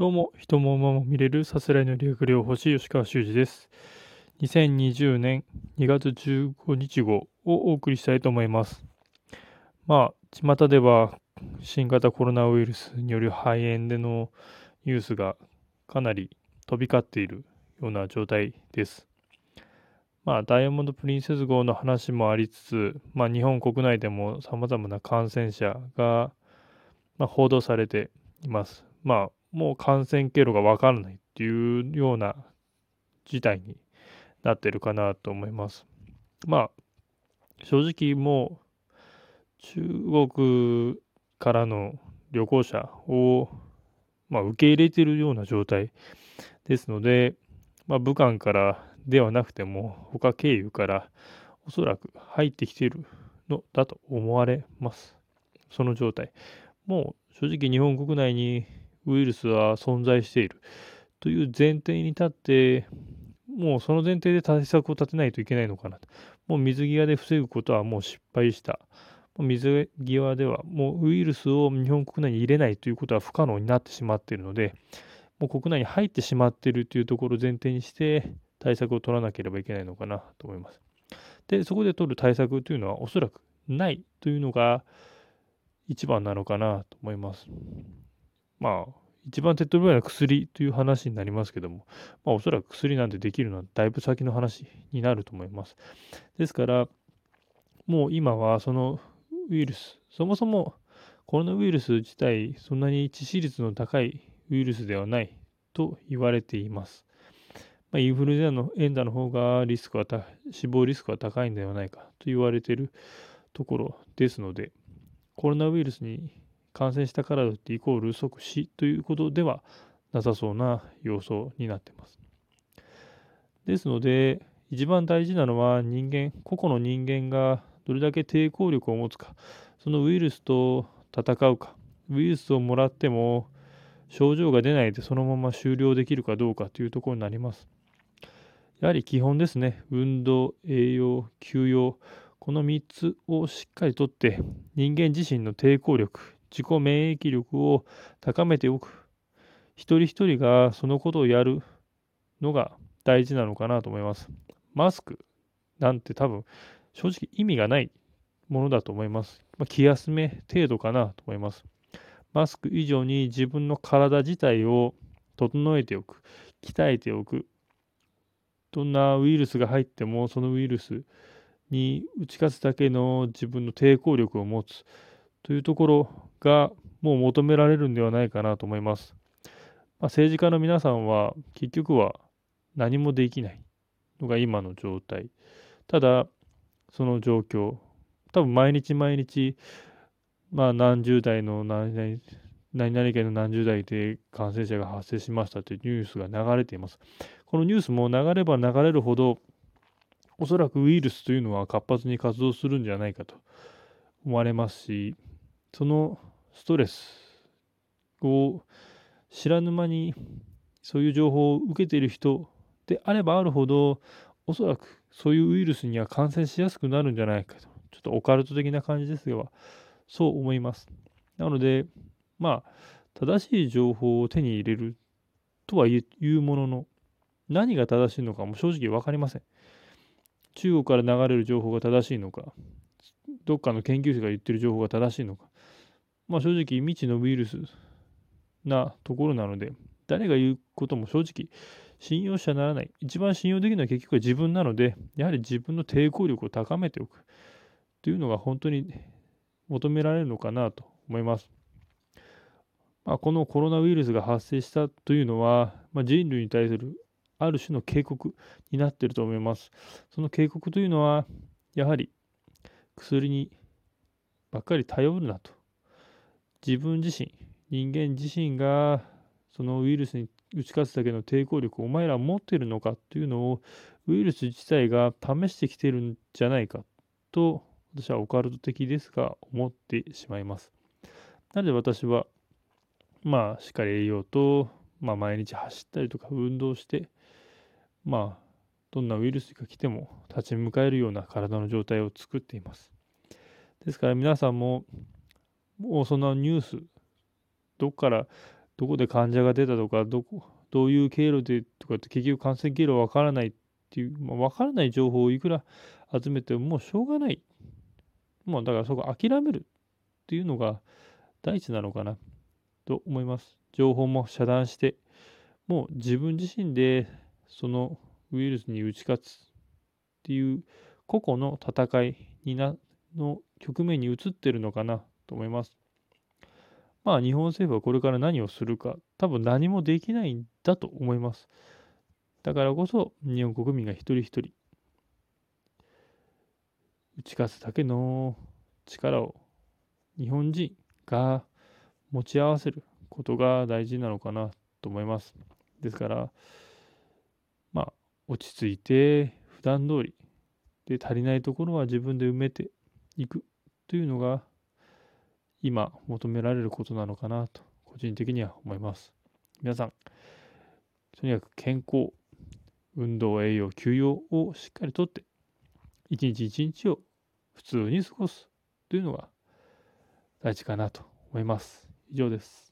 どうも、人も馬も見れるさすらいの理学療法士吉川修司です。2020年2月15日号をお送りしたいと思います。まあ、巷では新型コロナウイルスによる肺炎でのニュースがかなり飛び交っているような状態です。まあ、ダイヤモンド・プリンセス号の話もありつつ、まあ、日本国内でもさまざまな感染者が、まあ、報道されています。まあ、もう感染経路がわからないっていうような事態になってるかなと思います。まあ、正直もう中国からの旅行者を、まあ、受け入れてるような状態ですので、まあ、武漢からではなくても他経由からおそらく入ってきているのだと思われます。その状態。もう正直日本国内にウイルスは存在しているという前提に立って、もうその前提で対策を立てないといけないのかなと。もう水際で防ぐことはもう失敗した。水際ではもうウイルスを日本国内に入れないということは不可能になってしまっているので、もう国内に入ってしまっているというところを前提にして対策を取らなければいけないのかなと思います。で、そこで取る対策というのはおそらくないというのが一番なのかなと思います。まあ、一番手っ取り早いのは薬という話になりますけども、まあ、おそらく薬なんてできるのはだいぶ先の話になると思います。ですから、もう今はそのウイルス、そもそもコロナウイルス自体、そんなに致死率の高いウイルスではないと言われています。まあ、インフルエンザの方がリスクは死亡リスクは高いんではないかと言われているところですので、コロナウイルスに感染したからといってイコール即死ということではなさそうな様相になっています。ですので、一番大事なのは人間、個々の人間がどれだけ抵抗力を持つか、そのウイルスと戦うか、ウイルスをもらっても症状が出ないでそのまま終了できるかどうかというところになります。やはり基本ですね、運動、栄養、休養、この3つをしっかりとって人間自身の抵抗力、自己免疫力を高めておく。一人一人がそのことをやるのが大事なのかなと思います。マスクなんて多分正直意味がないものだと思います。まあ、気休め程度かなと思います。マスク以上に自分の体自体を整えておく、鍛えておく。どんなウイルスが入ってもそのウイルスに打ち勝つだけの自分の抵抗力を持つ。というところがもう求められるんではないかなと思います。まあ、政治家の皆さんは結局は何もできないのが今の状態。ただ、その状況、多分毎日毎日、まあ何十代の何々何々県の何十代で感染者が発生しましたというニュースが流れています。このニュースも流れば流れるほど、おそらくウイルスというのは活発に活動するんじゃないかと思われますし、そのストレスを知らぬ間にそういう情報を受けている人であればあるほどおそらくそういうウイルスには感染しやすくなるんじゃないかと。ちょっとオカルト的な感じですがそう思います。なのでまあ正しい情報を手に入れるとは言うものの何が正しいのかも正直分かりません。中国から流れる情報が正しいのかどっかの研究者が言ってる情報が正しいのか。まあ正直未知のウイルスなところなので、誰が言うことも正直信用者ならない。一番信用できるのは結局は自分なので、やはり自分の抵抗力を高めておくというのが本当に求められるのかなと思います。まあ、このコロナウイルスが発生したというのは、まあ、人類に対するある種の警告になっていると思います。その警告というのは、やはり薬にばっかり頼るなと自分自身、人間自身がそのウイルスに打ち勝つだけの抵抗力をお前ら持ってるのかというのをウイルス自体が試してきてるんじゃないかと私はオカルト的ですが思ってしまいます。なので私はまあしっかり栄養と、まあ、毎日走ったりとか運動してまあどんなウイルスが来ても立ち向かえるような体の状態を作っています。ですから皆さんももうそのニュース、どっからどこで患者が出たとか、どこ、どういう経路でとかって結局感染経路わからないっていう、まあ、わからない情報をいくら集めてももうしょうがない。もうだからそこ諦めるっていうのが第一なのかなと思います。情報も遮断して、もう自分自身でそのウイルスに打ち勝つっていう個々の戦いになの局面に移ってるのかなと思います。まあ日本政府はこれから何をするか多分何もできないんだと思います。だからこそ日本国民が一人一人打ち勝つだけの力を日本人が持ち合わせることが大事なのかなと思います。ですから、まあ、落ち着いて、普段通り、で、足りないところは自分で埋めていくというのが、今求められることなのかなと、個人的には思います。皆さん、とにかく健康、運動、栄養、休養をしっかりとって、一日一日を普通に過ごすというのが大事かなと思います。以上です。